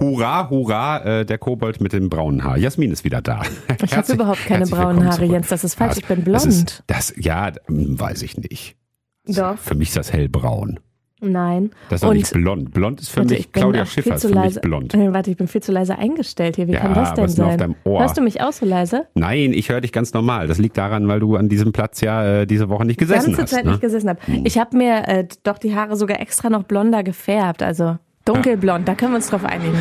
Hurra, hurra, äh, der Kobold mit dem braunen Haar. Jasmin ist wieder da. Ich habe überhaupt keine braunen Haare, zurück. Jens. Das ist falsch. Ich bin blond. Das, ist, das ja, hm, weiß ich nicht. Doch. Für mich ist das hellbraun. Nein. Das ist doch nicht blond. Blond ist für warte, mich, Claudia Schiffer ist für leise, mich blond. Äh, warte, ich bin viel zu leise eingestellt hier. Wie ja, kann das denn sein? Hörst du mich auch so leise? Nein, ich höre dich ganz normal. Das liegt daran, weil du an diesem Platz ja äh, diese Woche nicht gesessen hast. Die ganze Zeit ne? nicht gesessen habe. Hm. Ich habe mir äh, doch die Haare sogar extra noch blonder gefärbt. Also Dunkelblond, da können wir uns drauf einigen.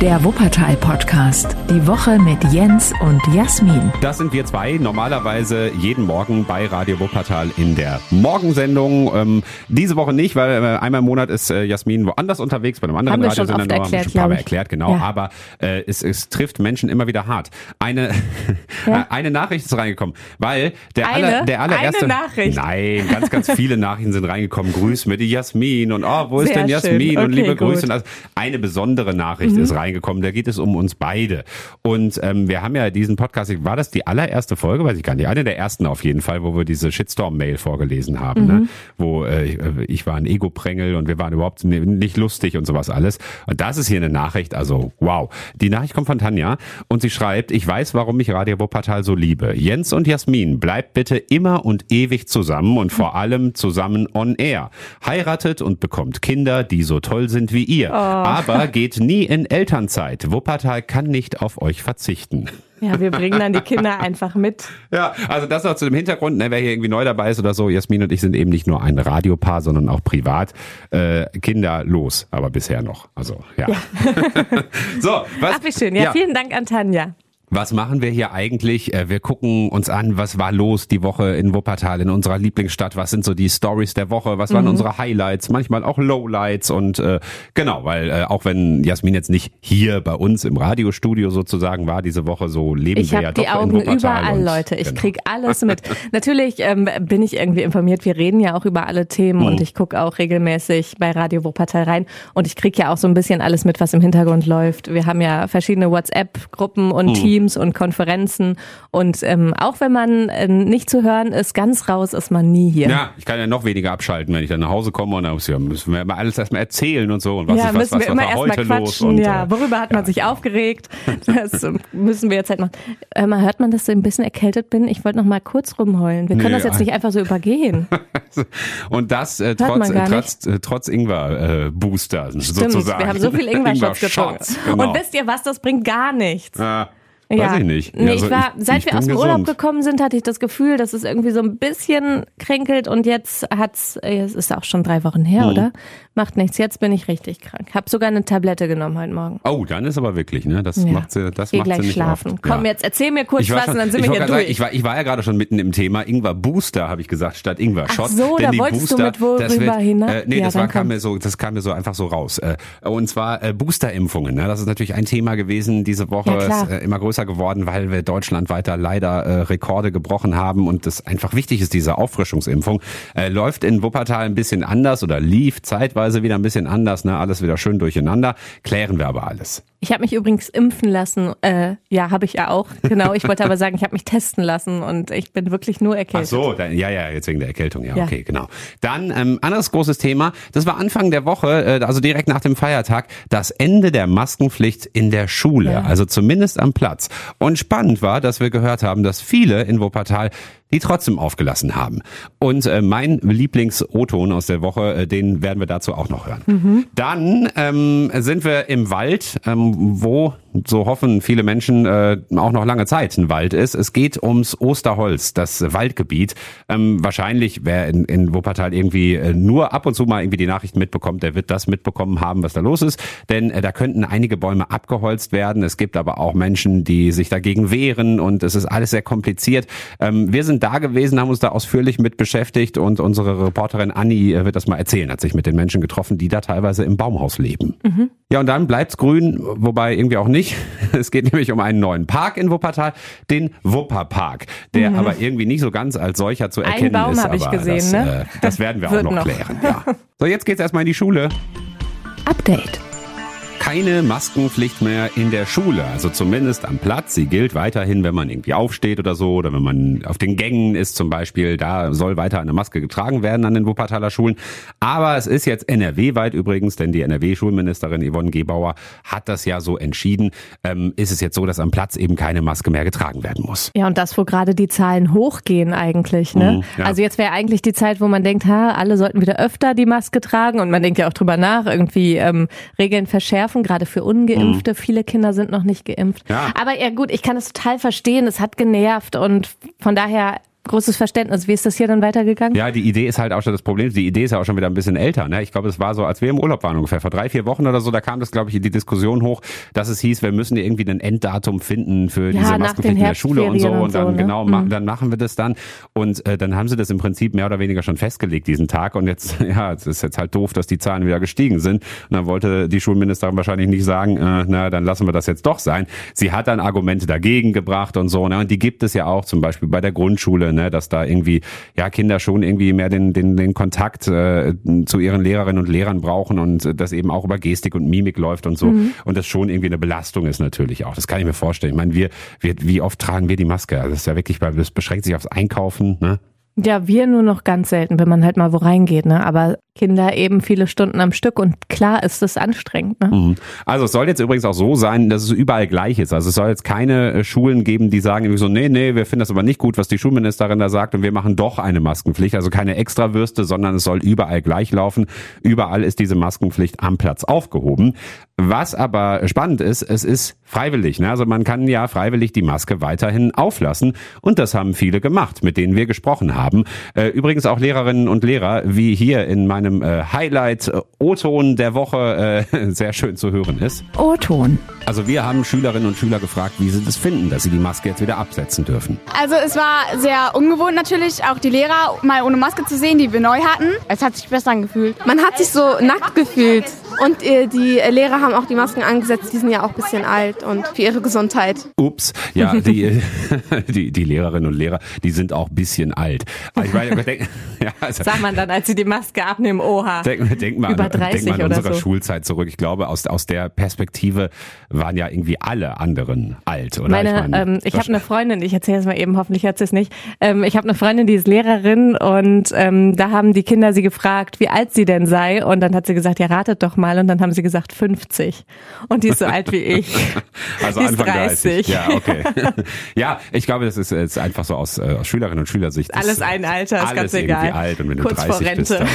Der Wuppertal-Podcast. Die Woche mit Jens und Jasmin. Das sind wir zwei, normalerweise jeden Morgen bei Radio Wuppertal in der Morgensendung. Ähm, diese Woche nicht, weil äh, einmal im Monat ist äh, Jasmin woanders unterwegs, bei einem anderen Haben Radiosender. Schon oft erklärt, schon ein paar Mal erklärt, genau. Ja. Aber äh, es, es trifft Menschen immer wieder hart. Eine, ja? eine Nachricht ist reingekommen, weil der, eine? aller, der allererste... Eine Nachricht? Nein, ganz, ganz viele Nachrichten sind reingekommen. Grüß mir die Jasmin und oh, wo ist Sehr denn Jasmin? Okay, und liebe Grüße Grüße. Also eine besondere Nachricht mhm. ist reingekommen, da geht es um uns beide. Und ähm, wir haben ja diesen Podcast, war das die allererste Folge, weiß ich gar nicht, eine der ersten auf jeden Fall, wo wir diese Shitstorm-Mail vorgelesen haben, ne? mhm. ne? wo äh, ich war ein Ego-Prängel und wir waren überhaupt nicht lustig und sowas alles. Und das ist hier eine Nachricht, also wow. Die Nachricht kommt von Tanja und sie schreibt, ich weiß, warum ich Radio Wuppertal so liebe. Jens und Jasmin, bleibt bitte immer und ewig zusammen und vor allem zusammen on air. Heiratet und bekommt Kinder, die so toll sind wie ihr. Oh. Aber geht nie in Elternzeit. Wuppertal kann nicht auf euch verzichten. Ja, wir bringen dann die Kinder einfach mit. Ja, also das noch zu dem Hintergrund, ne, wer hier irgendwie neu dabei ist oder so, Jasmin und ich sind eben nicht nur ein Radiopaar, sondern auch privat äh, kinderlos, aber bisher noch. Also ja. ja. so, was? Ach, wie schön. Ja, ja, vielen Dank an Tanja. Was machen wir hier eigentlich? Äh, wir gucken uns an, was war los die Woche in Wuppertal, in unserer Lieblingsstadt. Was sind so die Stories der Woche? Was waren mhm. unsere Highlights? Manchmal auch Lowlights und äh, genau, weil äh, auch wenn Jasmin jetzt nicht hier bei uns im Radiostudio sozusagen war diese Woche, so leben ich wir ja doch die Augen in Wuppertal. überall, und, Leute. Ich genau. krieg alles mit. Natürlich ähm, bin ich irgendwie informiert. Wir reden ja auch über alle Themen mhm. und ich gucke auch regelmäßig bei Radio Wuppertal rein und ich krieg ja auch so ein bisschen alles mit, was im Hintergrund läuft. Wir haben ja verschiedene WhatsApp-Gruppen und mhm. Teams Teams und Konferenzen. Und ähm, auch wenn man äh, nicht zu hören ist, ganz raus ist man nie hier. Ja, ich kann ja noch weniger abschalten, wenn ich dann nach Hause komme und dann müssen wir mal alles erstmal erzählen und so. Und was ja, ist was, was, was war heute los? Und, ja, äh, worüber hat man ja. sich aufgeregt? Das müssen wir jetzt halt noch. Äh, hört man, dass ich ein bisschen erkältet bin? Ich wollte noch mal kurz rumheulen. Wir können nee, das jetzt nicht einfach so übergehen. und das äh, trotz, trotz, äh, trotz Ingwer-Booster äh, sozusagen. Wir haben so viel Ingwer-Shots getrunken. Genau. Und wisst ihr was? Das bringt gar nichts. Ja. Ja. Weiß ich nicht. Nee, also ich war, seit ich wir aus dem gesund. Urlaub gekommen sind, hatte ich das Gefühl, dass es irgendwie so ein bisschen kränkelt und jetzt hat's, es ist auch schon drei Wochen her, mhm. oder? Macht nichts. Jetzt bin ich richtig krank. Hab sogar eine Tablette genommen heute Morgen. Oh, dann ist aber wirklich, ne? Das ja. macht sie, das Geh macht gleich sie nicht schlafen. Oft. Komm, ja. jetzt erzähl mir kurz was schon, und dann sind wir hier durch. Sagen, ich war, ich war ja gerade schon mitten im Thema. Ingwer Booster, habe ich gesagt, statt Ingwer Shot. Ach so, Denn da wolltest Booster, du mit worüber hinaus? Äh, nee, ja, das war, kam mir so, das kam mir so einfach so raus. Äh, und zwar äh, Boosterimpfungen. Ne? Das ist natürlich ein Thema gewesen diese Woche. Ist äh, immer größer geworden, weil wir deutschlandweit da leider äh, Rekorde gebrochen haben und das einfach wichtig ist, diese Auffrischungsimpfung. Äh, läuft in Wuppertal ein bisschen anders oder lief zeitweise wieder ein bisschen anders. Ne? Alles wieder schön durcheinander. Klären wir aber alles. Ich habe mich übrigens impfen lassen. Äh, ja, habe ich ja auch. Genau. Ich wollte aber sagen, ich habe mich testen lassen und ich bin wirklich nur erkältet. Ach so, dann, ja, ja, jetzt wegen der Erkältung. Ja, ja. okay, genau. Dann ähm, anderes großes Thema. Das war Anfang der Woche, äh, also direkt nach dem Feiertag, das Ende der Maskenpflicht in der Schule, ja. also zumindest am Platz. Und spannend war, dass wir gehört haben, dass viele in Wuppertal die trotzdem aufgelassen haben. Und äh, mein Lieblings-O-Ton aus der Woche, äh, den werden wir dazu auch noch hören. Mhm. Dann ähm, sind wir im Wald, ähm, wo so hoffen viele Menschen äh, auch noch lange Zeit ein Wald ist. Es geht ums Osterholz, das Waldgebiet. Ähm, wahrscheinlich, wer in, in Wuppertal irgendwie äh, nur ab und zu mal irgendwie die Nachrichten mitbekommt, der wird das mitbekommen haben, was da los ist. Denn äh, da könnten einige Bäume abgeholzt werden. Es gibt aber auch Menschen, die sich dagegen wehren und es ist alles sehr kompliziert. Ähm, wir sind da gewesen, haben uns da ausführlich mit beschäftigt und unsere Reporterin Anni äh, wird das mal erzählen, hat sich mit den Menschen getroffen, die da teilweise im Baumhaus leben. Mhm. Ja, und dann bleibt's grün, wobei irgendwie auch nicht. Es geht nämlich um einen neuen Park in Wuppertal, den Wupperpark, der mhm. aber irgendwie nicht so ganz als solcher zu erkennen Ein Baum ist. habe ich gesehen, das, ne? Äh, das werden wir auch noch, noch, klären. Ja. So, jetzt geht's erstmal in die Schule. Update. Keine Maskenpflicht mehr in der Schule, also zumindest am Platz. Sie gilt weiterhin, wenn man irgendwie aufsteht oder so, oder wenn man auf den Gängen ist zum Beispiel. Da soll weiter eine Maske getragen werden an den Wuppertaler Schulen. Aber es ist jetzt NRW-weit übrigens, denn die NRW-Schulministerin Yvonne Gebauer hat das ja so entschieden. Ähm, ist es jetzt so, dass am Platz eben keine Maske mehr getragen werden muss. Ja, und das, wo gerade die Zahlen hochgehen eigentlich. Ne? Mhm, ja. Also jetzt wäre eigentlich die Zeit, wo man denkt, ha, alle sollten wieder öfter die Maske tragen und man denkt ja auch drüber nach, irgendwie ähm, Regeln verschärfen verschärfen, gerade für Ungeimpfte. Mhm. Viele Kinder sind noch nicht geimpft. Ja. Aber ja gut, ich kann es total verstehen. Es hat genervt und von daher großes Verständnis. Wie ist das hier dann weitergegangen? Ja, die Idee ist halt auch schon das Problem. Die Idee ist ja auch schon wieder ein bisschen älter. Ne? Ich glaube, es war so, als wir im Urlaub waren ungefähr vor drei, vier Wochen oder so. Da kam das, glaube ich, in die Diskussion hoch, dass es hieß, wir müssen irgendwie ein Enddatum finden für ja, diese Maskenpflicht in der Schule und so. Und, dann so, ne? genau, mhm. dann machen wir das dann. Und äh, dann haben sie das im Prinzip mehr oder weniger schon festgelegt diesen Tag. Und jetzt, ja, es ist jetzt halt doof, dass die Zahlen wieder gestiegen sind. Und dann wollte die Schulministerin wahrscheinlich nicht sagen, äh, na, dann lassen wir das jetzt doch sein. Sie hat dann Argumente dagegen gebracht und so. Ne? Und die gibt es ja auch zum Beispiel bei der Grundschule, ne, dass da irgendwie ja Kinder schon irgendwie mehr den den den Kontakt äh, zu ihren Lehrerinnen und Lehrern brauchen und das eben auch über Gestik und Mimik läuft und so mhm. und das schon irgendwie eine Belastung ist natürlich auch. Das kann ich mir vorstellen. Ich meine, wir, wir wie oft tragen wir die Maske? Also das ist ja wirklich, das beschränkt sich aufs Einkaufen, ne? Ja, wir nur noch ganz selten, wenn man halt mal wo reingeht, ne? Aber Kinder eben viele Stunden am Stück und klar ist es anstrengend. Ne? Mhm. Also es soll jetzt übrigens auch so sein, dass es überall gleich ist. Also es soll jetzt keine äh, Schulen geben, die sagen irgendwie so, nee, nee, wir finden das aber nicht gut, was die Schulministerin da sagt und wir machen doch eine Maskenpflicht. Also keine Extrawürste, sondern es soll überall gleich laufen. Überall ist diese Maskenpflicht am Platz aufgehoben. Was aber spannend ist, es ist freiwillig. Ne? Also man kann ja freiwillig die Maske weiterhin auflassen und das haben viele gemacht, mit denen wir gesprochen haben. Äh, übrigens auch Lehrerinnen und Lehrer, wie hier in meinem äh, Highlight O-Ton der Woche äh, sehr schön zu hören ist. O-Ton. Also wir haben Schülerinnen und Schüler gefragt, wie sie das finden, dass sie die Maske jetzt wieder absetzen dürfen. Also es war sehr ungewohnt natürlich, auch die Lehrer mal ohne Maske zu sehen, die wir neu hatten. Es hat sich besser angefühlt. Man hat sich so nackt gefühlt. Und äh, die Lehrer haben auch die Masken angesetzt, die sind ja auch ein bisschen alt und für ihre Gesundheit. Ups, ja, die, die, die Lehrerinnen und Lehrer, die sind auch ein bisschen alt. Aber ich meine, denk, ja, also, Sagt man dann, als sie die Maske abnehmen, oha. Denk, denk mal, Über 30 denk mal an unserer so. Schulzeit zurück. Ich glaube, aus, aus der Perspektive waren ja irgendwie alle anderen alt, oder? Meine, ich, mein, ähm, ich habe eine Freundin, ich erzähle es mal eben, hoffentlich hat sie es nicht. Ähm, ich habe eine Freundin, die ist Lehrerin und ähm, da haben die Kinder sie gefragt, wie alt sie denn sei und dann hat sie gesagt, ja ratet doch mal und dann haben sie gesagt 50 und die ist so alt wie ich. Also die Anfang 30. 30. Ja, okay. ja, ich glaube, das ist, ist einfach so aus, äh, aus Schülerinnen und Schülersicht. Alles ein Alter, ist ganz egal. alt und wenn Kurz du 30 bist, dann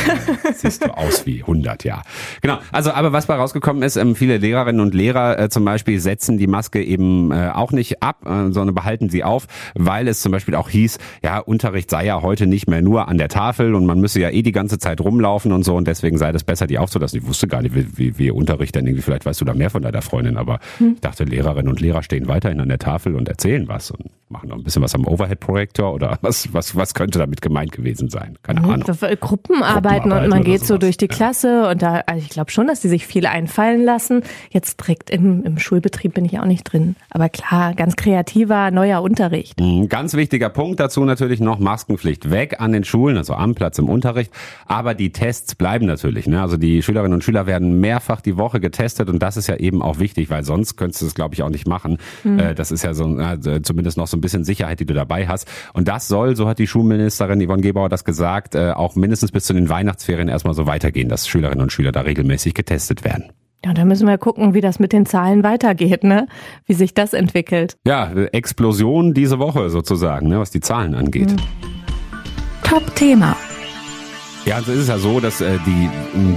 siehst du aus wie 100, ja. Genau, also aber was bei rausgekommen ist, ähm, viele Lehrerinnen und Lehrer äh, zum Beispiel setzen die Maske eben äh, auch nicht ab, äh, sondern behalten sie auf, weil es zum Beispiel auch hieß, ja, Unterricht sei ja heute nicht mehr nur an der Tafel und man müsse ja eh die ganze Zeit rumlaufen und so und deswegen sei das besser, die aufzulassen. Ich wusste gar nicht, wie, wie, wie Unterricht denn irgendwie, vielleicht weißt du da mehr von deiner Freundin, aber hm. ich dachte, Lehrerinnen und Lehrer stehen weiterhin an der Tafel und erzählen was und machen noch ein bisschen was am Overhead-Projektor oder was, was, was könnte damit gemeint gewesen sein? Keine Ahnung. Gruppenarbeiten und man geht so durch die Klasse und da, also ich glaube schon, dass die sich viel einfallen lassen. Jetzt direkt im, im Schulbetrieb bin ich auch nicht drin. Aber klar, ganz kreativer, neuer Unterricht. Mhm, ganz wichtiger Punkt dazu natürlich noch Maskenpflicht weg an den Schulen, also am Platz im Unterricht. Aber die Tests bleiben natürlich. Ne? Also die Schülerinnen und Schüler werden mehrfach die Woche getestet und das ist ja eben auch wichtig, weil sonst könntest du es, glaube ich, auch nicht machen. Mhm. Das ist ja so also zumindest noch so ein bisschen Sicherheit, die du dabei hast. Und das soll, so hat die Schulministerin Yvonne Gebauer das gesagt, äh, auch mindestens bis zu den Weihnachtsferien erstmal so weitergehen, dass Schülerinnen und Schüler da regelmäßig getestet werden. Ja, da müssen wir gucken, wie das mit den Zahlen weitergeht, ne? Wie sich das entwickelt. Ja, Explosion diese Woche sozusagen, ne, was die Zahlen angeht. Mhm. Top-Thema. Ja, also ist es ja so, dass äh, die,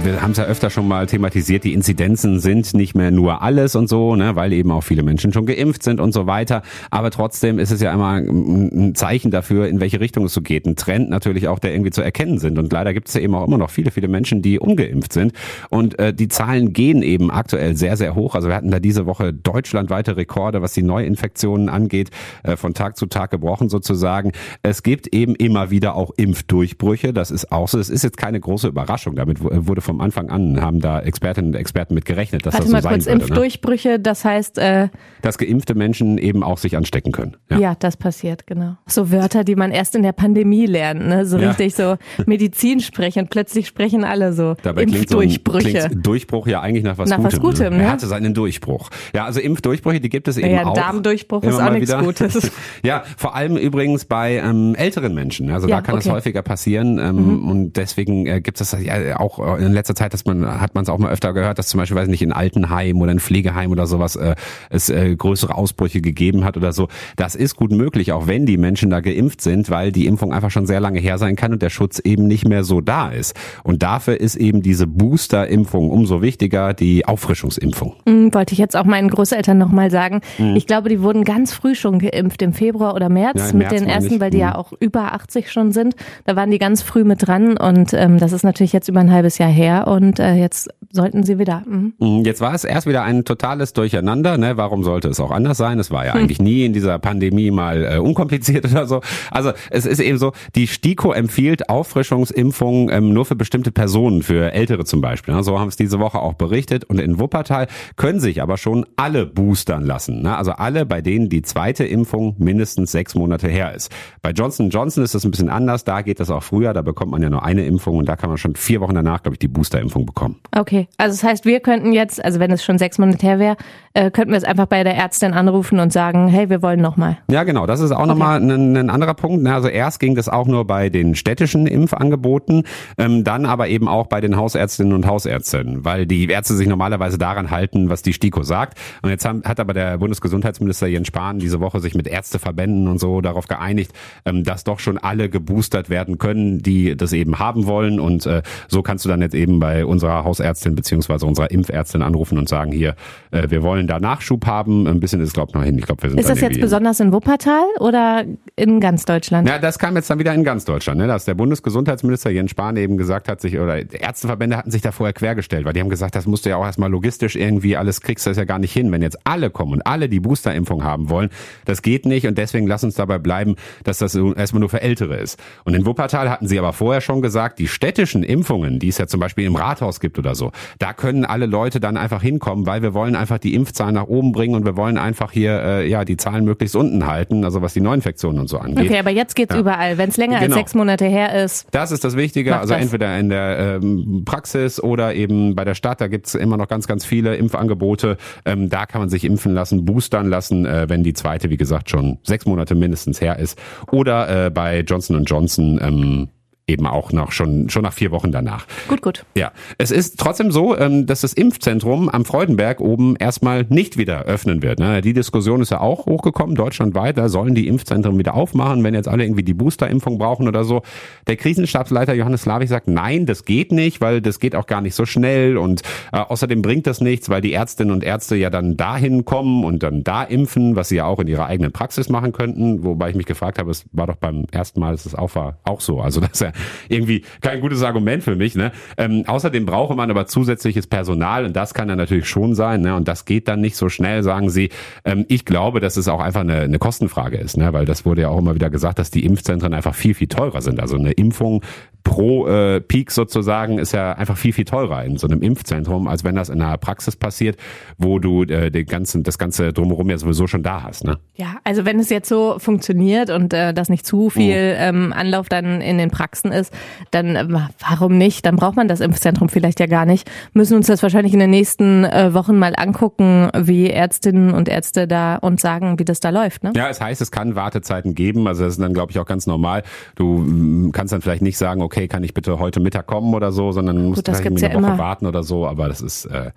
wir haben es ja öfter schon mal thematisiert, die Inzidenzen sind nicht mehr nur alles und so, ne, weil eben auch viele Menschen schon geimpft sind und so weiter. Aber trotzdem ist es ja immer ein Zeichen dafür, in welche Richtung es so geht. Ein Trend natürlich auch, der irgendwie zu erkennen sind. Und leider gibt es ja eben auch immer noch viele, viele Menschen, die ungeimpft sind. Und äh, die Zahlen gehen eben aktuell sehr, sehr hoch. Also wir hatten da diese Woche deutschlandweite Rekorde, was die Neuinfektionen angeht, äh, von Tag zu Tag gebrochen sozusagen. Es gibt eben immer wieder auch Impfdurchbrüche. Das ist auch so. Es ist ist jetzt keine große Überraschung. Damit wurde vom Anfang an, haben da Expertinnen und Experten mit gerechnet, dass Warte das so mal sein kurz, würde. Ne? Impfdurchbrüche, das heißt, äh, Dass geimpfte Menschen eben auch sich anstecken können. ja. das passiert, genau. So Wörter, die man erst in der Pandemie lernt, ne? so Ja. richtig so Medizin sprechen und plötzlich sprechen alle so Dabei klingt so ein Impfdurchbrüche. klingt Durchbruch ja eigentlich nach was Nach Gutem. was Gutem, ne? Er hatte seinen Durchbruch. Ja, also Impfdurchbrüche, die gibt es eben Ja, auch. Darmdurchbruch immer ist auch nichts. Gutes. Ja, vor allem übrigens bei ähm, älteren Menschen. Also Ja, da kann es okay. Mhm. häufiger passieren ähm, und deswegen äh, gibt es das ja auch äh, in letzter Zeit, dass man hat man es auch mal öfter gehört, dass zum Beispiel weiß nicht in Altenheim oder in Pflegeheim oder sowas äh, es äh, größere Ausbrüche gegeben hat oder so. Das ist gut möglich, auch wenn die Menschen da geimpft sind, weil die Impfung einfach schon sehr lange her sein kann und der Schutz eben nicht mehr so da ist. Und dafür ist eben diese Booster-Impfung umso wichtiger, die Auffrischungsimpfung. Hm, Wollte ich jetzt auch meinen Großeltern nochmal sagen. Mhm. Ich glaube, die wurden ganz früh schon geimpft, im Februar oder März, Ja, mit März den ersten, weil die ja Mhm. auch über 80 schon sind. Da waren die ganz früh mit dran und ähm, das ist natürlich jetzt über ein halbes Jahr her und äh, jetzt sollten sie wieder. Mhm. Mm, Jetzt war es erst wieder ein totales Durcheinander. Ne? Warum sollte es auch anders sein? Es war ja eigentlich nie in dieser Pandemie mal äh, unkompliziert oder so. Also es ist eben so, die STIKO empfiehlt Auffrischungsimpfungen ähm, nur für bestimmte Personen, für Ältere zum Beispiel. Ne? So haben es diese Woche auch berichtet. Und in Wuppertal können sich aber schon alle boostern lassen. Ne? Also alle, bei denen die zweite Impfung mindestens sechs Monate her ist. Bei Johnson Johnson ist das ein bisschen anders. Da geht das auch früher. Da bekommt man ja nur eine Impfung und da kann man schon vier Wochen danach, glaube ich, die Boosterimpfung bekommen. Okay, also das heißt, wir könnten jetzt, also wenn es schon sechs Monate her wäre, äh, könnten wir es einfach bei der Ärztin anrufen und sagen, hey, wir wollen nochmal. Ja, genau. Das ist auch nochmal ein, ein anderer Punkt. ne? Also erst ging das auch nur bei den städtischen Impfangeboten, ähm, dann aber eben auch bei den Hausärztinnen und Hausärztinnen, weil die Ärzte sich normalerweise daran halten, was die STIKO sagt. Und jetzt haben, hat aber der Bundesgesundheitsminister Jens Spahn diese Woche sich mit Ärzteverbänden und so darauf geeinigt, ähm, dass doch schon alle geboostert werden können, die das eben haben wollen. Und äh, so kannst du dann jetzt eben bei unserer Hausärztin beziehungsweise unserer Impfärztin anrufen und sagen, hier, äh, wir wollen da Nachschub haben. Ein bisschen ist, glaube ich, noch hin. Ich glaube, wir sind Ist das jetzt besonders in Wuppertal oder in ganz Deutschland? ja, das kam jetzt dann wieder in ganz Deutschland, ne? dass der Bundesgesundheitsminister Jens Spahn eben gesagt hat, sich oder Ärzteverbände hatten sich da vorher quergestellt, weil die haben gesagt, das musst du ja auch erstmal logistisch irgendwie alles kriegst du das ja gar nicht hin, wenn jetzt alle kommen und alle die Boosterimpfung haben wollen, das geht nicht und deswegen lass uns dabei bleiben, dass das erstmal nur für Ältere ist. Und in Wuppertal hatten sie aber vorher schon gesagt, die städtischen Impfungen, die es ja zum Beispiel im Rathaus gibt oder so, da können alle Leute dann einfach hinkommen, weil wir wollen einfach die Impfzahlen nach oben bringen und wir wollen einfach hier äh, ja die Zahlen möglichst unten halten, also was die Neuinfektionen und so angeht. Okay, aber jetzt geht's Ja. überall. Wenn es länger Genau. als sechs Monate her ist, Das ist das Wichtige. Also was. entweder in der ähm, Praxis oder eben bei der Stadt. Da gibt's immer noch ganz, ganz viele Impfangebote. Ähm, da kann man sich impfen lassen, boostern lassen, äh, wenn die zweite, wie gesagt, schon sechs Monate mindestens her ist. Oder äh, bei Johnson Johnson ähm, eben auch noch schon, schon nach vier Wochen danach. gut, gut. Ja, es ist trotzdem so, ähm, dass das Impfzentrum am Freudenberg oben erstmal nicht wieder öffnen wird. ne? Die Diskussion ist ja auch hochgekommen, deutschlandweit, da sollen die Impfzentren wieder aufmachen, wenn jetzt alle irgendwie die Boosterimpfung brauchen oder so. Der Krisenstabsleiter Johannes Slavik sagt, nein, das geht nicht, weil das geht auch gar nicht so schnell und äh, außerdem bringt das nichts, weil die Ärztinnen und Ärzte ja dann dahin kommen und dann da impfen, was sie ja auch in ihrer eigenen Praxis machen könnten, wobei ich mich gefragt habe, es war doch beim ersten Mal, dass es auch war, auch so. Also das ist ja irgendwie kein gutes Argument für mich. Ne? Ähm, außerdem brauche man aber zusätzliches Personal und das kann dann natürlich schon sein. Ne? Und das geht dann nicht so schnell, sagen sie. Ähm, ich glaube, dass es auch einfach eine, eine Kostenfrage ist, ne? weil das wurde ja auch immer wieder gesagt, dass die Impfzentren einfach viel, viel teurer sind. Also eine Impfung pro äh, Peak sozusagen ist ja einfach viel, viel teurer in so einem Impfzentrum, als wenn das in einer Praxis passiert, wo du äh, den ganzen, das Ganze drumherum ja sowieso schon da hast. Ne? Ja, also wenn es jetzt so funktioniert und äh, das nicht zu viel ähm, Anlauf dann in den Praxen ist, dann äh, warum nicht? Dann braucht man das Impfzentrum vielleicht ja gar nicht. Müssen uns das wahrscheinlich in den nächsten äh, Wochen mal angucken, wie Ärztinnen und Ärzte da uns sagen, wie das da läuft. Ne? Ja, es heißt, es kann Wartezeiten geben. Also das ist dann, glaube ich, auch ganz normal. Du mm, kannst dann vielleicht nicht sagen, okay, kann ich bitte heute Mittag kommen oder so, sondern vielleicht gibt's irgendwie ja eine Woche immer. warten oder so. Aber das ist äh,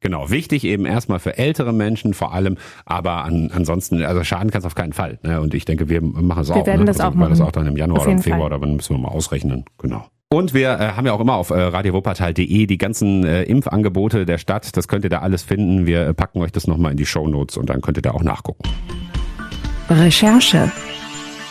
genau wichtig eben erstmal für ältere Menschen vor allem. Aber an, ansonsten, also schaden kann es auf keinen Fall. Ne? Und ich denke, wir machen es auch. werden ne? das also, auch weil das machen. auch dann im Januar oder im Februar Fall. oder wann müssen wir mal ausrechnen. Genau. Und wir äh, haben ja auch immer auf äh, radiowuppertal.de die ganzen äh, Impfangebote der Stadt. Das könnt ihr da alles finden. Wir äh, packen euch das nochmal in die Shownotes und dann könnt ihr da auch nachgucken. Recherche.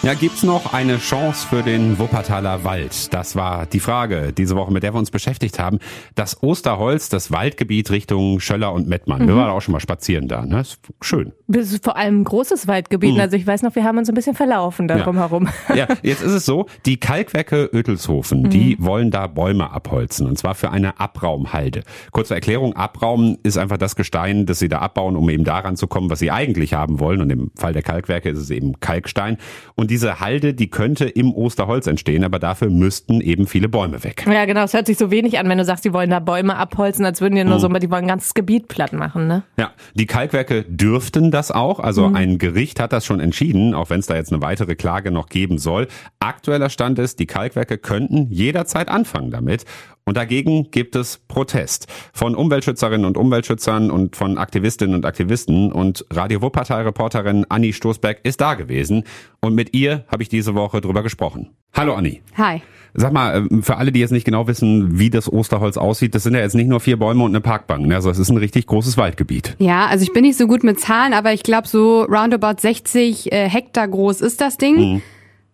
Ja, gibt's noch eine Chance für den Wuppertaler Wald? Das war die Frage diese Woche, mit der wir uns beschäftigt haben. Das Osterholz, das Waldgebiet Richtung Schöller und Mettmann. Mhm. Wir waren auch schon mal spazieren da. Ne? Ist schön. Das ist vor allem ein großes Waldgebiet. Mhm. Also ich weiß noch, wir haben uns ein bisschen verlaufen da ja. herum. Ja, jetzt ist es so, die Kalkwerke Ötelshofen, mhm. die wollen da Bäume abholzen. Und zwar für eine Abraumhalde. Kurze Erklärung, Abraum ist einfach das Gestein, das sie da abbauen, um eben daran zu kommen, was sie eigentlich haben wollen. Und im Fall der Kalkwerke ist es eben Kalkstein. Und diese Halde, die könnte im Osterholz entstehen, aber dafür müssten eben viele Bäume weg. Ja, genau. Es hört sich so wenig an, wenn du sagst, die wollen da Bäume abholzen, als würden die nur mhm. so, die wollen ein ganzes Gebiet platt machen, ne? Ja, die Kalkwerke dürften das auch. Also mhm. ein Gericht hat das schon entschieden, auch wenn es da jetzt eine weitere Klage noch geben soll. Aktueller Stand ist, die Kalkwerke könnten jederzeit anfangen damit. Und dagegen gibt es Protest von Umweltschützerinnen und Umweltschützern und von Aktivistinnen und Aktivisten. Und Radio Wuppertal-Reporterin Anni Stoßberg ist da gewesen. Und mit ihr habe ich diese Woche drüber gesprochen. Hallo Anni. Hi. Sag mal, ähm, für alle, die jetzt nicht genau wissen, wie das Osterholz aussieht, das sind ja jetzt nicht nur vier Bäume und eine Parkbank. Ne? Also es ist ein richtig großes Waldgebiet. Ja, also ich bin nicht so gut mit Zahlen, aber ich glaube so roundabout 60 äh, Hektar groß ist das Ding. Mhm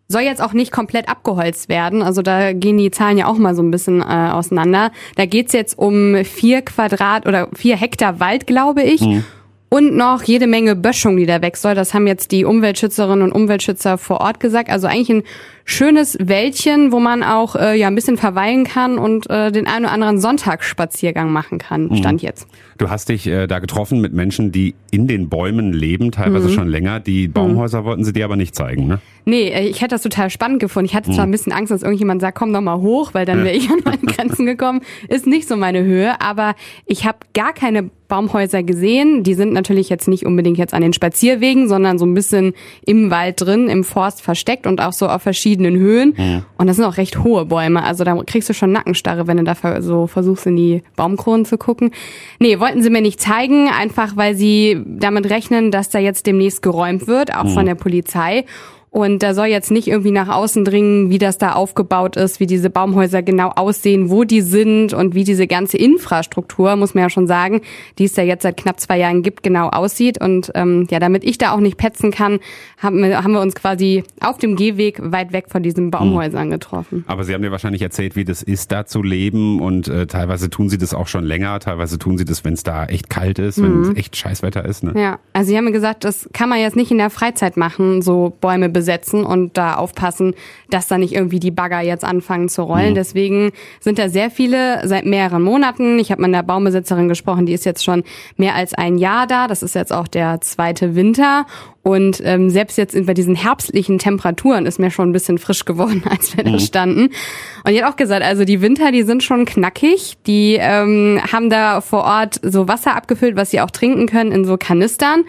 soll jetzt auch nicht komplett abgeholzt werden. Also da gehen die Zahlen ja auch mal so ein bisschen äh, auseinander. Da geht's jetzt um vier Quadrat oder vier Hektar Wald, glaube ich. Mhm. Und noch jede Menge Böschung, die da weg soll. Das haben jetzt die Umweltschützerinnen und Umweltschützer vor Ort gesagt. Also eigentlich ein schönes Wäldchen, wo man auch äh, ja ein bisschen verweilen kann und äh, den einen oder anderen Sonntagsspaziergang machen kann, mhm. stand jetzt. Du hast dich äh, da getroffen mit Menschen, die in den Bäumen leben, teilweise mhm. schon länger. Die Baumhäuser mhm. wollten sie dir aber nicht zeigen, ne? Nee, äh, ich hätte das total spannend gefunden. Ich hatte zwar mhm. ein bisschen Angst, dass irgendjemand sagt, komm doch mal hoch, weil dann wäre ich an meine Grenzen gekommen. Ist nicht so meine Höhe, aber ich habe gar keine Baumhäuser gesehen. Die sind natürlich jetzt nicht unbedingt jetzt an den Spazierwegen, sondern so ein bisschen im Wald drin, im Forst versteckt und auch so auf verschiedenen Höhen. Ja. Und das sind auch recht hohe Bäume. Also da kriegst du schon Nackenstarre, wenn du da so versuchst, in die Baumkronen zu gucken. Nee, wollten sie mir nicht zeigen, einfach weil sie damit rechnen, dass da jetzt demnächst geräumt wird, auch ja. von der Polizei. Und da soll jetzt nicht irgendwie nach außen dringen, wie das da aufgebaut ist, wie diese Baumhäuser genau aussehen, wo die sind und wie diese ganze Infrastruktur, muss man ja schon sagen, die es ja jetzt seit knapp zwei Jahren gibt, genau aussieht. Und ähm, ja, damit ich da auch nicht petzen kann, haben wir, haben wir uns quasi auf dem Gehweg weit weg von diesen Baumhäusern getroffen. Aber Sie haben dir wahrscheinlich erzählt, wie das ist, da zu leben. Und äh, teilweise tun Sie das auch schon länger, teilweise tun Sie das, wenn es da echt kalt ist, wenn es mhm. echt Scheißwetter ist. Ne? Ja, also Sie haben mir gesagt, das kann man jetzt nicht in der Freizeit machen, so Bäume besitzen besetzen und da aufpassen, dass da nicht irgendwie die Bagger jetzt anfangen zu rollen. Mhm. Deswegen sind da sehr viele seit mehreren Monaten. Ich habe mit einer Baumbesitzerin gesprochen, die ist jetzt schon mehr als ein Jahr da. Das ist jetzt auch der zweite Winter. Und ähm, selbst jetzt bei diesen herbstlichen Temperaturen ist mir schon ein bisschen frisch geworden, als wir mhm. da standen. Und die hat auch gesagt, also die Winter, die sind schon knackig. Die ähm, haben da vor Ort so Wasser abgefüllt, was sie auch trinken können in so Kanistern.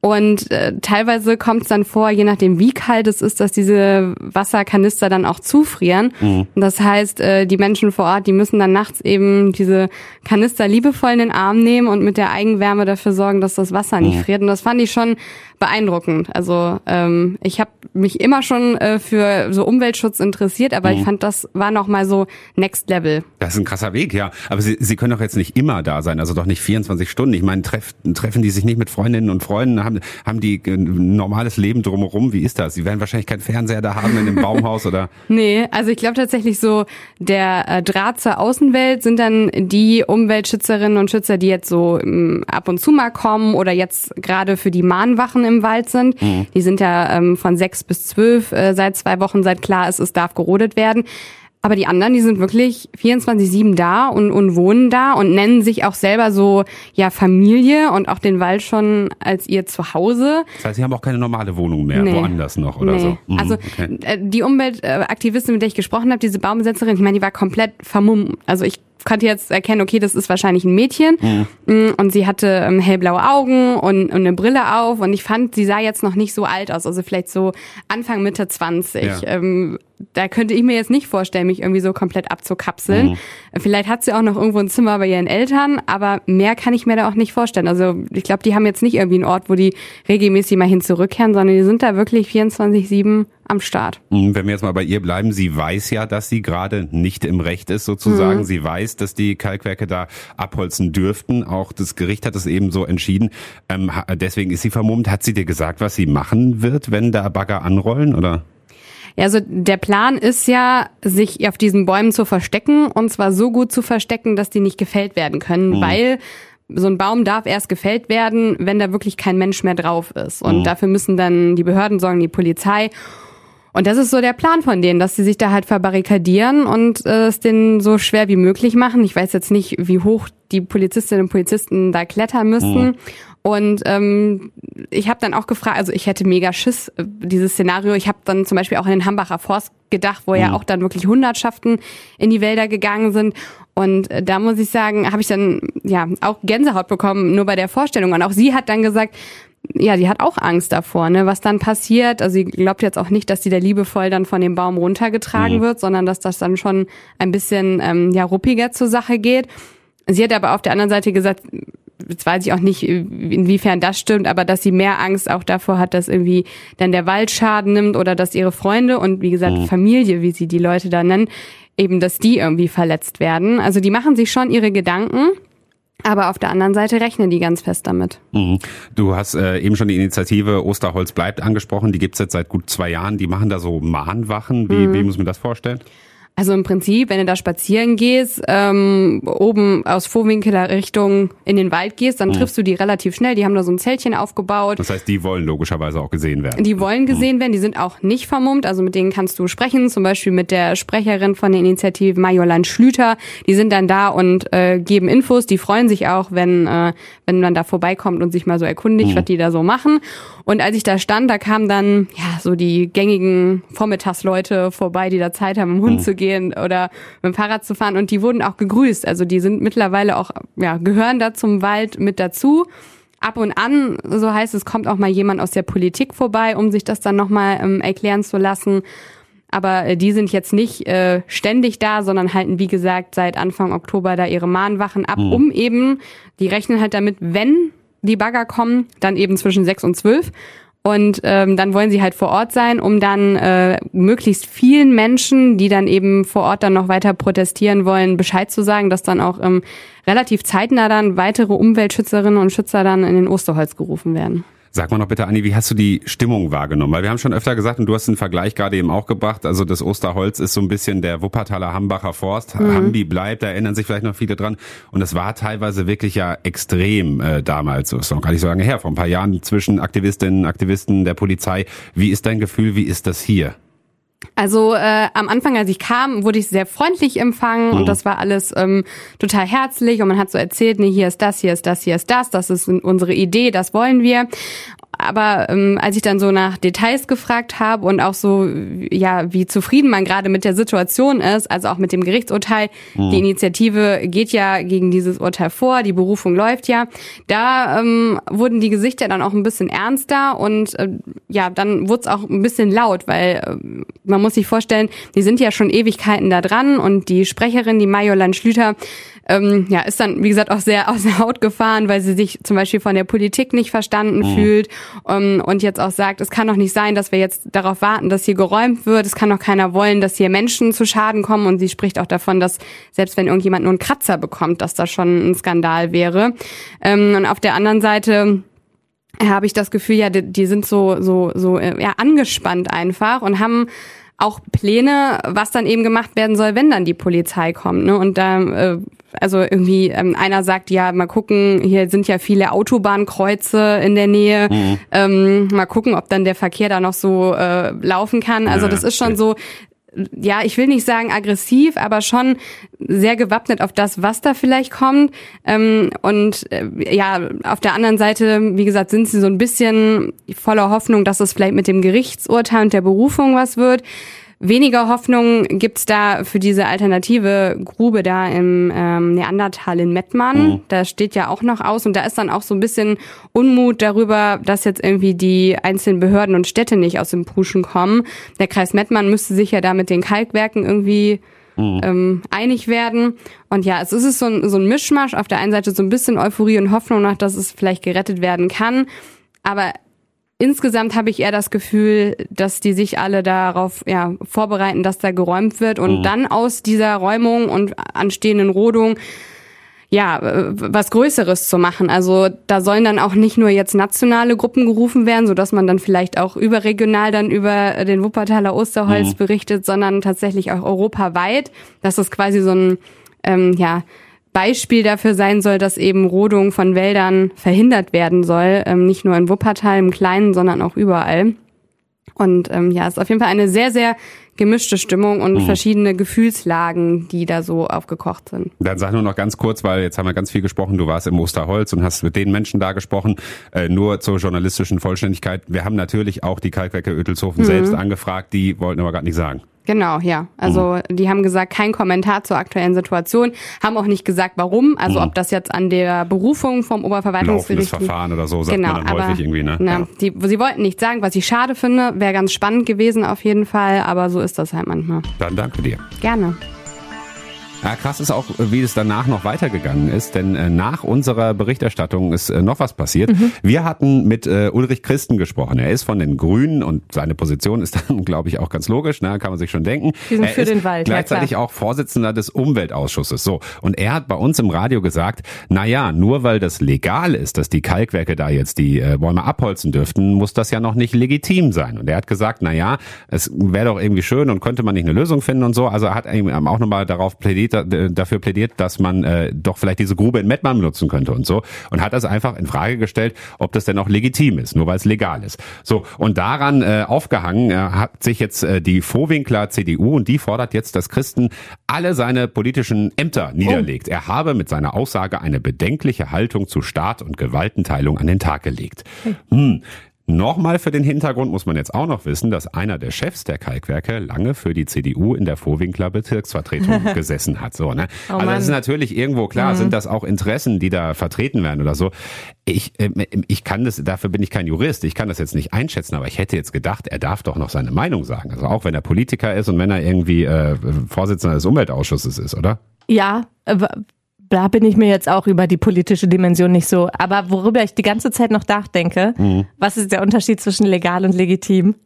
Und äh, teilweise kommt es dann vor, je nachdem wie kalt es ist, dass diese Wasserkanister dann auch zufrieren. Mhm. Das heißt, äh, die Menschen vor Ort, die müssen dann nachts eben diese Kanister liebevoll in den Arm nehmen und mit der Eigenwärme dafür sorgen, dass das Wasser nicht mhm. friert. Und das fand ich schon beeindruckend. Also ähm, ich habe mich immer schon äh, für so Umweltschutz interessiert, aber mhm. ich fand, das war noch mal so Next Level. Das ist ein krasser Weg, ja. Aber Sie, Sie können doch jetzt nicht immer da sein, also doch nicht 24 Stunden. Ich meine, treff, treffen die sich nicht mit Freundinnen und Freunden, haben, haben die ein normales Leben drumherum. Wie ist das? Sie werden wahrscheinlich keinen Fernseher da haben in dem Baumhaus oder? Nee, also ich glaube tatsächlich so, der äh, Draht zur Außenwelt sind dann die Umweltschützerinnen und Schützer, die jetzt so ähm, ab und zu mal kommen oder jetzt gerade für die Mahnwachen im Wald sind. Mhm. Die sind ja ähm, von sechs bis zwölf äh, seit zwei Wochen, seit klar ist, es darf gerodet werden. Aber die anderen, die sind wirklich 24-7 da und, und wohnen da und nennen sich auch selber so, ja, Familie und auch den Wald schon als ihr Zuhause. Das heißt, sie haben auch keine normale Wohnung mehr, nee. woanders noch oder nee. so. Mhm, also okay. Äh, die Umweltaktivistin, mit der ich gesprochen habe, diese Baumbesetzerin, ich meine, die war komplett vermummt. Also ich konnte jetzt erkennen, okay, das ist wahrscheinlich ein Mädchen. Mhm. Und sie hatte ähm, hellblaue Augen und, und eine Brille auf. Und ich fand, sie sah jetzt noch nicht so alt aus. Also vielleicht so Anfang, Mitte 20. Ja. Ähm, da könnte ich mir jetzt nicht vorstellen, mich irgendwie so komplett abzukapseln. Mhm. Vielleicht hat sie auch noch irgendwo ein Zimmer bei ihren Eltern, aber mehr kann ich mir da auch nicht vorstellen. Also ich glaube, die haben jetzt nicht irgendwie einen Ort, wo die regelmäßig mal hin zurückkehren, sondern die sind da wirklich 24-7 am Start. Mhm, wenn wir jetzt mal bei ihr bleiben, sie weiß ja, dass sie gerade nicht im Recht ist sozusagen. Mhm. Sie weiß, dass die Kalkwerke da abholzen dürften. Auch das Gericht hat es eben so entschieden. Ähm, deswegen ist sie vermummt. Hat sie dir gesagt, was sie machen wird, wenn da Bagger anrollen oder? Ja, also der Plan ist ja, sich auf diesen Bäumen zu verstecken und zwar so gut zu verstecken, dass die nicht gefällt werden können, mhm. weil so ein Baum darf erst gefällt werden, wenn da wirklich kein Mensch mehr drauf ist. Und mhm. dafür müssen dann die Behörden sorgen, die Polizei. Und das ist so der Plan von denen, dass sie sich da halt verbarrikadieren und äh, es denen so schwer wie möglich machen. Ich weiß jetzt nicht, wie hoch die Polizistinnen und Polizisten da klettern müssten. Mhm. Und ähm, ich habe dann auch gefragt, also ich hätte mega Schiss, äh, dieses Szenario. Ich habe dann zum Beispiel auch in den Hambacher Forst gedacht, wo mhm. ja auch dann wirklich Hundertschaften in die Wälder gegangen sind. Und äh, da muss ich sagen, habe ich dann ja auch Gänsehaut bekommen, nur bei der Vorstellung. Und auch sie hat dann gesagt, ja, die hat auch Angst davor, ne, was dann passiert. Also sie glaubt jetzt auch nicht, dass sie da liebevoll dann von dem Baum runtergetragen mhm. wird, sondern dass das dann schon ein bisschen ähm, ja ruppiger zur Sache geht. Sie hat aber auf der anderen Seite gesagt, jetzt weiß ich auch nicht, inwiefern das stimmt, aber dass sie mehr Angst auch davor hat, dass irgendwie dann der Wald Schaden nimmt oder dass ihre Freunde und wie gesagt mhm. Familie, wie sie die Leute da nennen, eben, dass die irgendwie verletzt werden. Also die machen sich schon ihre Gedanken. Aber auf der anderen Seite rechnen die ganz fest damit. Mhm. Du hast äh, eben schon die Initiative Osterholz bleibt angesprochen. Die gibt's jetzt seit gut zwei Jahren. Die machen da so Mahnwachen. Wie, mhm. wie muss man das vorstellen? Also im Prinzip, wenn du da spazieren gehst, ähm, oben aus Vorwinkeler Richtung in den Wald gehst, dann mhm. triffst du die relativ schnell. Die haben da so ein Zeltchen aufgebaut. Das heißt, die wollen logischerweise auch gesehen werden. Die wollen gesehen mhm. werden, die sind auch nicht vermummt. Also mit denen kannst du sprechen, zum Beispiel mit der Sprecherin von der Initiative Majorland Schlüter. Die sind dann da und äh, geben Infos. Die freuen sich auch, wenn, äh, wenn man da vorbeikommt und sich mal so erkundigt, mhm. was die da so machen. Und als ich da stand, da kamen dann ja so die gängigen Vormittagsleute vorbei, die da Zeit haben, im Hund mhm. zu gehen oder mit dem Fahrrad zu fahren. Und die wurden auch gegrüßt. Also die sind mittlerweile auch, ja, gehören da zum Wald mit dazu. Ab und an, so heißt es, kommt auch mal jemand aus der Politik vorbei, um sich das dann nochmal ähm, erklären zu lassen. Aber äh, die sind jetzt nicht äh, ständig da, sondern halten, wie gesagt, seit Anfang Oktober da ihre Mahnwachen ab, mhm. um eben, die rechnen halt damit, wenn die Bagger kommen, dann eben zwischen sechs und zwölf. Und ähm, dann wollen sie halt vor Ort sein, um dann äh, möglichst vielen Menschen, die dann eben vor Ort dann noch weiter protestieren wollen, Bescheid zu sagen, dass dann auch ähm, relativ zeitnah dann weitere Umweltschützerinnen und Schützer dann in den Osterholz gerufen werden. Sag mal noch bitte, Anni, wie hast du die Stimmung wahrgenommen? Weil wir haben schon öfter gesagt, und du hast einen Vergleich gerade eben auch gebracht, also das Osterholz ist so ein bisschen der Wuppertaler Hambacher Forst. Mhm. Hambi bleibt, da erinnern sich vielleicht noch viele dran. Und es war teilweise wirklich ja extrem äh, damals, so ist noch gar nicht so lange her, vor ein paar Jahren zwischen Aktivistinnen, Aktivisten, der Polizei. Wie ist dein Gefühl, wie ist das hier? Also äh, am Anfang, als ich kam, wurde ich sehr freundlich empfangen mhm. und das war alles ähm, total herzlich und man hat so erzählt, nee, hier ist das, hier ist das, hier ist das, das ist unsere Idee, das wollen wir. Aber ähm, als ich dann so nach Details gefragt habe und auch so, ja, wie zufrieden man gerade mit der Situation ist, also auch mit dem Gerichtsurteil, mhm. die Initiative geht ja gegen dieses Urteil vor, die Berufung läuft ja, da ähm, wurden die Gesichter dann auch ein bisschen ernster und äh, ja, dann wurde es auch ein bisschen laut, weil äh, man muss sich vorstellen, die sind ja schon Ewigkeiten da dran und die Sprecherin, die Majorland Schlüter, ähm, ja, ist dann, wie gesagt, auch sehr aus der Haut gefahren, weil sie sich zum Beispiel von der Politik nicht verstanden mhm. fühlt ähm, und jetzt auch sagt, es kann doch nicht sein, dass wir jetzt darauf warten, dass hier geräumt wird. Es kann doch keiner wollen, dass hier Menschen zu Schaden kommen. Und sie spricht auch davon, dass selbst wenn irgendjemand nur einen Kratzer bekommt, dass das schon ein Skandal wäre. Ähm, und auf der anderen Seite habe ich das Gefühl, ja, die, die sind so so so äh, ja angespannt einfach und haben auch Pläne, was dann eben gemacht werden soll, wenn dann die Polizei kommt. Ne? Und da, äh, also irgendwie ähm, einer sagt, ja, mal gucken, hier sind ja viele Autobahnkreuze in der Nähe, mhm. ähm, mal gucken, ob dann der Verkehr da noch so äh, laufen kann. Also das ist schon so, ja, ich will nicht sagen aggressiv, aber schon sehr gewappnet auf das, was da vielleicht kommt. Ähm, und äh, ja, auf der anderen Seite, wie gesagt, sind sie so ein bisschen voller Hoffnung, dass es vielleicht mit dem Gerichtsurteil und der Berufung was wird. Weniger Hoffnung gibt's da für diese alternative Grube da im ähm, Neandertal in Mettmann. Mhm. Da steht ja auch noch aus und da ist dann auch so ein bisschen Unmut darüber, dass jetzt irgendwie die einzelnen Behörden und Städte nicht aus dem Puschen kommen. Der Kreis Mettmann müsste sich ja da mit den Kalkwerken irgendwie mhm. ähm, einig werden. Und ja, es ist so ein, so ein Mischmasch. Auf der einen Seite so ein bisschen Euphorie und Hoffnung nach, dass es vielleicht gerettet werden kann. Aber insgesamt habe ich eher das Gefühl, dass die sich alle darauf ja, vorbereiten, dass da geräumt wird und mhm. dann aus dieser Räumung und anstehenden Rodung ja, äh, was Größeres zu machen. Also da sollen dann auch nicht nur jetzt nationale Gruppen gerufen werden, so dass man dann vielleicht auch überregional dann über den Wuppertaler Osterholz mhm. berichtet, sondern tatsächlich auch europaweit, dass das quasi so ein ähm, ja Beispiel dafür sein soll, dass eben Rodung von Wäldern verhindert werden soll, ähm, nicht nur in Wuppertal im Kleinen, sondern auch überall. Und ähm, ja, es ist auf jeden Fall eine sehr, sehr gemischte Stimmung und mhm. verschiedene Gefühlslagen, die da so aufgekocht sind. Dann sag nur noch ganz kurz, weil jetzt haben wir ganz viel gesprochen, du warst im Osterholz und hast mit den Menschen da gesprochen, äh, nur zur journalistischen Vollständigkeit. Wir haben natürlich auch die Kalkwerke Ötelshofen mhm. selbst angefragt, die wollten aber gar nicht sagen. Genau, ja. Also mhm. die haben gesagt, kein Kommentar zur aktuellen Situation, haben auch nicht gesagt, warum. Also mhm. ob das jetzt an der Berufung vom Oberverwaltungsgericht Laufendes Verfahren oder so, sagt genau, man dann aber, häufig irgendwie, ne? Na, ja. die, sie wollten nicht sagen, was ich schade finde, wäre ganz spannend gewesen auf jeden Fall, aber so ist das halt manchmal. Dann danke dir. Gerne. Ja, krass ist auch, wie es danach noch weitergegangen ist, denn äh, nach unserer Berichterstattung ist äh, noch was passiert. Mhm. Wir hatten mit äh, Ulrich Christen gesprochen. Er ist von den Grünen und seine Position ist dann, glaube ich, auch ganz logisch, ne? kann man sich schon denken. Wir sind er für den Wald, gleichzeitig ja, auch Vorsitzender des Umweltausschusses. So und er hat bei uns im Radio gesagt: Na ja, nur weil das legal ist, dass die Kalkwerke da jetzt die äh, Bäume abholzen dürften, muss das ja noch nicht legitim sein. Und er hat gesagt: Na ja, es wäre doch irgendwie schön und könnte man nicht eine Lösung finden und so. Also er hat auch nochmal darauf plädiert plädiert, dafür plädiert, dass man äh, doch vielleicht diese Grube in Mettmann benutzen könnte und so und hat das einfach in Frage gestellt, ob das denn auch legitim ist, nur weil es legal ist. So und daran äh, aufgehangen äh, hat sich jetzt äh, die Vorwinkler CDU und die fordert jetzt, dass Christen alle seine politischen Ämter niederlegt. Oh. Er habe mit seiner Aussage eine bedenkliche Haltung zu Staat und Gewaltenteilung an den Tag gelegt. Hm. Nochmal für den Hintergrund muss man jetzt auch noch wissen, dass einer der Chefs der Kalkwerke lange für die CDU in der Vorwinkler Bezirksvertretung gesessen hat. So, ne? Oh also das ist natürlich irgendwo klar, mhm. sind das auch Interessen, die da vertreten werden oder so. Ich, äh, ich kann das, dafür bin ich kein Jurist, ich kann das jetzt nicht einschätzen, aber ich hätte jetzt gedacht, er darf doch noch seine Meinung sagen. Also auch wenn er Politiker ist und wenn er irgendwie äh, Vorsitzender des Umweltausschusses ist, oder? Ja, da bin ich mir jetzt auch über die politische Dimension nicht so. Aber worüber ich die ganze Zeit noch nachdenke, mhm. was ist der Unterschied zwischen legal und legitim?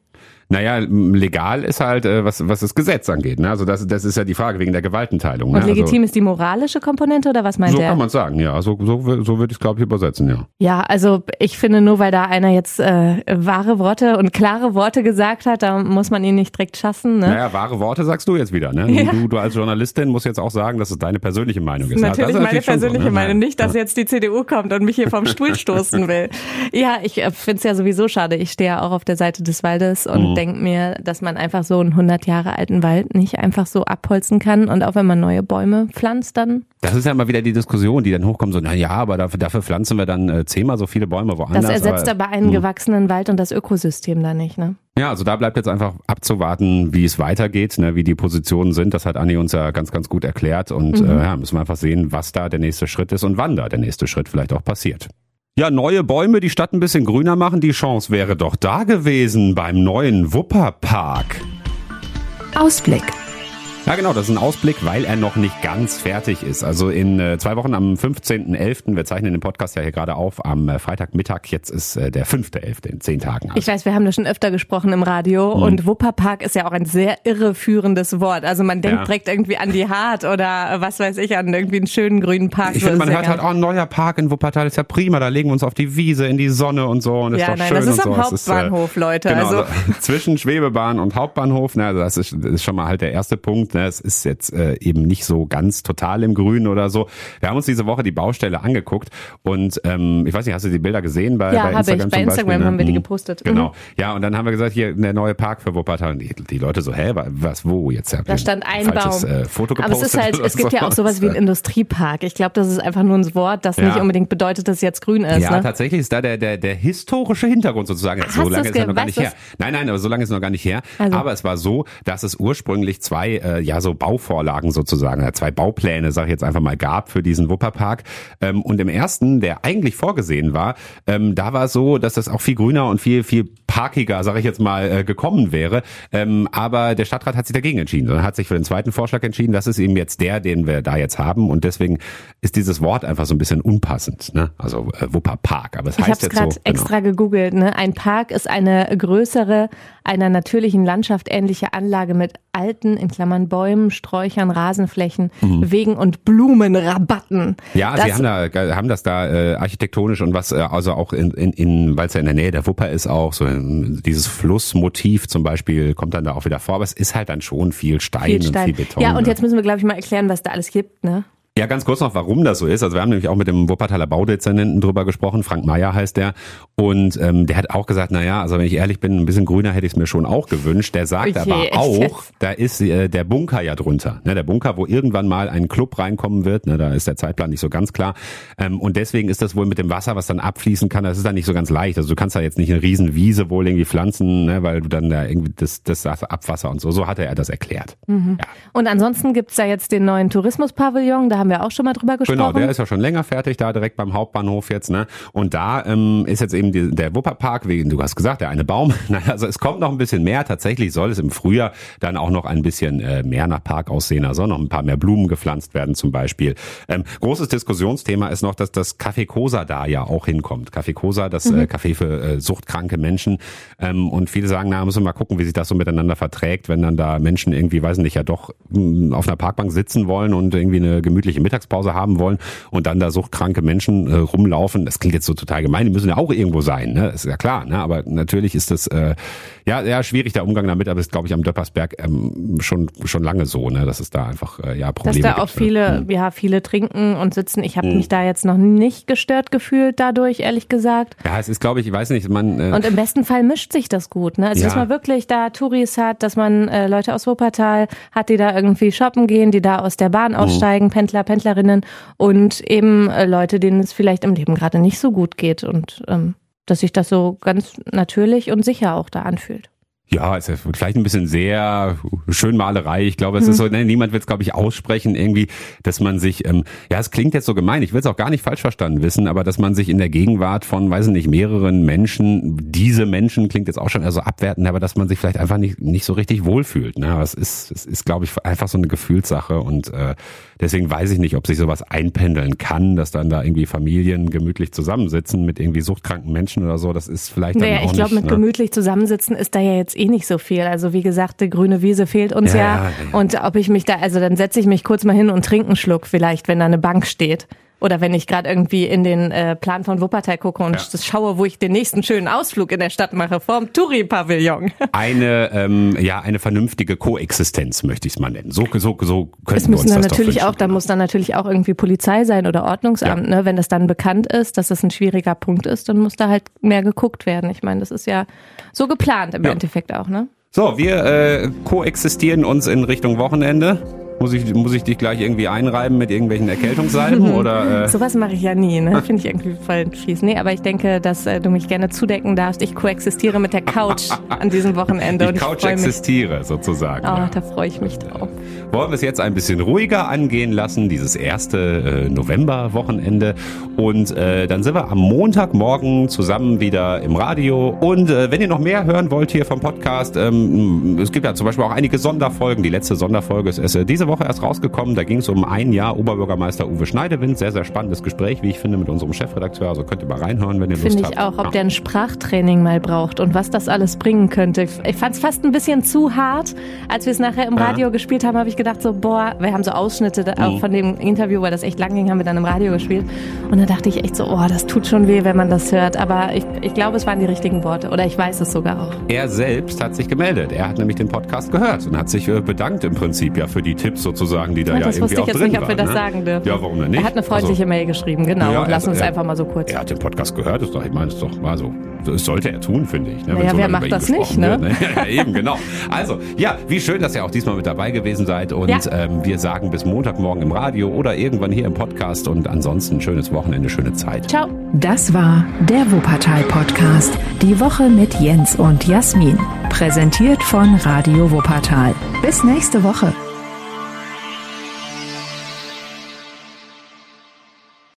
Naja, legal ist halt, äh, was, was das Gesetz angeht. Ne? Also das, das ist ja die Frage wegen der Gewaltenteilung. Ne? Und legitim also, ist die moralische Komponente oder was meint so der? So kann man sagen, ja. So, so, so würde ich es, glaube ich, übersetzen, ja. Ja, also ich finde nur, weil da einer jetzt äh, wahre Worte und klare Worte gesagt hat, da muss man ihn nicht direkt schassen. Ne? Naja, wahre Worte sagst du jetzt wieder. Ne? Ja. Du, du als Journalistin musst jetzt auch sagen, dass es deine persönliche Meinung ist. Natürlich, ja, ist meine persönliche so, ne? Meinung. Nicht, dass jetzt die CDU kommt und mich hier vom Stuhl stoßen will. Ja, ich äh, finde es ja sowieso schade. Ich stehe ja auch auf der Seite des Waldes und mhm. Denke mir, dass man einfach so einen 100 Jahre alten Wald nicht einfach so abholzen kann und auch wenn man neue Bäume pflanzt, dann. Das ist ja immer wieder die Diskussion, die dann hochkommt, so, na ja, aber dafür, dafür pflanzen wir dann äh, zehnmal so viele Bäume woanders. Das ersetzt aber, aber einen mh. gewachsenen Wald und das Ökosystem da nicht, ne? Ja, also da bleibt jetzt einfach abzuwarten, wie es weitergeht, ne, wie die Positionen sind. Das hat Anni uns ja ganz, ganz gut erklärt. Und mhm. äh, ja, müssen wir einfach sehen, was da der nächste Schritt ist und wann da der nächste Schritt vielleicht auch passiert. Ja, neue Bäume, die Stadt ein bisschen grüner machen, die Chance wäre doch da gewesen beim neuen Wupperpark. Ausblick. Ja, genau, das ist ein Ausblick, weil er noch nicht ganz fertig ist. Also in äh, zwei Wochen am 15.11., wir zeichnen den Podcast ja hier gerade auf, am äh, Freitagmittag, jetzt ist äh, der 5.11. in zehn Tagen. Also. Ich weiß, wir haben das schon öfter gesprochen im Radio mhm. und Wupperpark ist ja auch ein sehr irreführendes Wort. Also man denkt ja. direkt irgendwie an die Hart oder was weiß ich, an irgendwie einen schönen grünen Park. Ich finde, man hört halt, oh, ein neuer Park in Wuppertal ist ja prima, da legen wir uns auf die Wiese, in die Sonne und so und ist ja, doch nein, schön das ist am so. Hauptbahnhof, ist, äh, Leute. Genau, also. also zwischen Schwebebahn und Hauptbahnhof, ne, also das ist, das ist schon mal halt der erste Punkt. Ne, es ist jetzt äh, eben nicht so ganz total im Grün oder so. Wir haben uns diese Woche die Baustelle angeguckt und ähm, ich weiß nicht, hast du die Bilder gesehen bei, ja, bei Instagram? Ich. Bei Instagram Beispiel, ne? haben wir die mhm. gepostet. Genau. Mhm. Ja, und dann haben wir gesagt, hier der neue Park für Wuppertal. Und die, die Leute so, hä, was, wo jetzt? Da stand ein falsches, Baum. Äh, Foto gepostet. Aber es ist halt, es gibt ja auch sowas wie ein Industriepark. Ich glaube, das ist einfach nur ein Wort, das ja. nicht unbedingt bedeutet, dass es jetzt grün ist. Ja, ne? tatsächlich ist da der, der, der historische Hintergrund sozusagen. Hast so lange ist er noch gar nicht her. Nein, nein, aber so lange ist noch gar nicht her. Also. Aber es war so, dass es ursprünglich zwei, äh, ja, so Bauvorlagen so sozusagen, zwei Baupläne, sage ich jetzt einfach mal, gab für diesen Wupperpark. Ähm, und im ersten, der eigentlich vorgesehen war, ähm, da war es so, dass das auch viel grüner und viel, viel parkiger, sage ich jetzt mal, äh, gekommen wäre. Ähm, aber der Stadtrat hat sich dagegen entschieden, sondern hat sich für den zweiten Vorschlag entschieden. Das ist eben jetzt der, den wir da jetzt haben. Und deswegen ist dieses Wort einfach so ein bisschen unpassend. Ne? Also äh, Wupperpark. Aber es ich heißt jetzt gerade so, genau. extra gegoogelt. Ne? Ein Park ist eine größere, einer natürlichen Landschaft ähnliche Anlage mit alten, in Klammern Bäumen, Sträuchern, Rasenflächen, mhm. Wegen und Blumenrabatten. Ja, das, sie haben, da, haben das da äh, architektonisch und was, äh, also auch in, in, in weil es ja in der Nähe der Wupper ist, auch so dieses Flussmotiv zum Beispiel kommt dann da auch wieder vor. Aber es ist halt dann schon viel Stein, viel Stein. und viel Beton. Ja, und jetzt müssen wir, glaube ich, mal erklären, was da alles gibt, ne? Ja, ganz kurz noch, warum das so ist. Also wir haben nämlich auch mit dem Wuppertaler Baudezernenten drüber gesprochen, Frank Meyer heißt der. Und ähm, der hat auch gesagt, na ja, also wenn ich ehrlich bin, ein bisschen grüner hätte ich es mir schon auch gewünscht. Der sagt okay, aber auch, da ist äh, der Bunker ja drunter. Ne, der Bunker, wo irgendwann mal ein Club reinkommen wird, ne, da ist der Zeitplan nicht so ganz klar. Ähm, und deswegen ist das wohl mit dem Wasser, was dann abfließen kann, das ist dann nicht so ganz leicht. Also du kannst da jetzt nicht eine riesen Wiese wohl irgendwie pflanzen, ne, weil du dann da irgendwie das, das Abwasser und so. So hat er das erklärt. Mhm. Ja. Und ansonsten gibt's da jetzt den neuen Tourismuspavillon, da haben wir auch schon mal drüber gesprochen. Genau, der ist ja schon länger fertig, da direkt beim Hauptbahnhof jetzt. Ne? Und da ähm, ist jetzt eben die, der Wupperpark, wie du hast gesagt, der eine Baum. also es kommt noch ein bisschen mehr. Tatsächlich soll es im Frühjahr dann auch noch ein bisschen äh, mehr nach Park aussehen. Also noch ein paar mehr Blumen gepflanzt werden zum Beispiel. Ähm, großes Diskussionsthema ist noch, dass das Café Cosa da ja auch hinkommt. Café Cosa, das mhm. äh, Café für äh, suchtkranke Menschen. Ähm, und viele sagen, na, müssen wir mal gucken, wie sich das so miteinander verträgt, wenn dann da Menschen irgendwie, weiß nicht, ja doch mh, hm, auf einer Parkbank sitzen wollen und irgendwie eine gemütliche Mittagspause Mittagspause haben wollen und dann da suchtkranke Menschen äh, rumlaufen. Das klingt jetzt so total gemein, die müssen ja auch irgendwo sein, ne? ist ja klar, ne? aber natürlich ist das äh, ja, ja schwierig der Umgang damit, aber ist glaube ich am Döppersberg ähm, schon schon lange so, ne? dass es da einfach äh, ja Probleme Dass da auch gibt, viele, hm. ja viele trinken und sitzen. Ich habe hm. mich da jetzt noch nicht gestört gefühlt dadurch, ehrlich gesagt. Ja, es ist glaube ich, ich weiß nicht, man äh, und im besten Fall mischt sich das gut, ne? Also ja. dass man wirklich da Touris hat, dass man äh, Leute aus Wuppertal hat, die da irgendwie shoppen gehen, die da aus der Bahn hm. aussteigen, hm. Pendler, Pendlerinnen Freundinnen und eben äh, Leute, denen es vielleicht im Leben gerade nicht so gut geht und ähm, dass sich das so ganz natürlich und sicher auch da anfühlt. Ja, ist ja vielleicht ein bisschen sehr schön Malerei. Ich glaube, es ist so, ne, niemand wird es, glaube ich, aussprechen, irgendwie, dass man sich, ähm, ja, es klingt jetzt so gemein, ich will es auch gar nicht falsch verstanden wissen, aber dass man sich in der Gegenwart von, weiß ich nicht, mehreren Menschen, diese Menschen klingt jetzt auch schon eher so abwertend, aber dass man sich vielleicht einfach nicht, nicht so richtig wohlfühlt. Ne? Aber es ist, es ist, glaube ich, einfach so eine Gefühlssache und äh, deswegen weiß ich nicht, ob sich sowas einpendeln kann, dass dann da irgendwie Familien gemütlich zusammensitzen mit irgendwie suchtkranken Menschen oder so. Das ist vielleicht dann naja, auch ich glaube, mit ne? gemütlich zusammensitzen ist da ja jetzt eh nicht so viel. Also wie gesagt, die grüne Wiese fehlt uns ja. ja. ja. Und ob ich mich da, also dann setze ich mich kurz mal hin und trinke einen Schluck vielleicht, wenn da eine Bank steht. Oder wenn ich gerade irgendwie in den äh, Plan von Wuppertal gucke und ja. schaue, wo ich den nächsten schönen Ausflug in der Stadt mache, vorm Touri-Pavillon. Eine, ähm, ja, eine vernünftige Koexistenz, möchte ich es mal nennen. So, so, so können es müssen wir uns dann das natürlich auch, da muss dann natürlich auch irgendwie Polizei sein oder Ordnungsamt, ja. ne? Wenn das dann bekannt ist, dass das ein schwieriger Punkt ist, dann muss da halt mehr geguckt werden. Ich meine, das ist ja so geplant im ja. Endeffekt auch, ne? So, wir äh, koexistieren uns in Richtung Wochenende. Muss ich, muss ich dich gleich irgendwie einreiben mit irgendwelchen Erkältungssalben oder? Äh? Sowas mache ich ja nie, ne? Finde ich irgendwie voll fies. Nee, aber ich denke, dass äh, du mich gerne zudecken darfst. Ich koexistiere mit der Couch an diesem Wochenende. Die Couch existiere sozusagen. Oh, ja. da freue ich mich drauf. Wollen wir es jetzt ein bisschen ruhiger angehen lassen, dieses erste äh, November-Wochenende. Und äh, dann sind wir am Montagmorgen zusammen wieder im Radio. Und äh, wenn ihr noch mehr hören wollt hier vom Podcast, ähm, es gibt ja zum Beispiel auch einige Sonderfolgen. Die letzte Sonderfolge ist äh, diese Woche Woche erst rausgekommen. Da ging es um ein Jahr Oberbürgermeister Uwe Schneidewind. Sehr, sehr spannendes Gespräch, wie ich finde, mit unserem Chefredakteur. Also könnt ihr mal reinhören, wenn ihr Lust Finde ich auch, ob ja. der ein Sprachtraining mal braucht und was das alles bringen könnte. Ich fand es fast ein bisschen zu hart. Als wir es nachher im Radio ja. gespielt haben, habe ich gedacht so, boah, wir haben so Ausschnitte auch mhm. von dem Interview, weil das echt lang ging, haben wir dann im Radio gespielt. Und da dachte ich echt so, oh, das tut schon weh, wenn man das hört. Aber ich, ich glaube, es waren die richtigen Worte. Oder ich weiß es sogar auch. Er selbst hat sich gemeldet. Er hat nämlich den Podcast gehört und hat sich äh, bedankt im Prinzip ja für die Tipps sozusagen, die da ja, ja irgendwie auch drin waren. Das wusste ich jetzt nicht, ob wir das ne? sagen dürfen. Ja, warum denn nicht? Er hat eine freundliche also, Mail geschrieben, genau. Ja, Lass uns er, einfach mal so kurz. Er hat den Podcast gehört, ist doch, ich meine, es ist doch mal so. Das sollte er tun, finde ich. Ne, naja, so wer macht das nicht, ne? Wird, ne? ja, eben, genau. Also, ja, wie schön, dass ihr auch diesmal mit dabei gewesen seid. Und ja. ähm, wir sagen bis Montagmorgen im Radio oder irgendwann hier im Podcast. Und ansonsten schönes Wochenende, schöne Zeit. Ciao. Das war der Wuppertal-Podcast. Die Woche mit Jens und Jasmin. Präsentiert von Radio Wuppertal. Bis nächste Woche.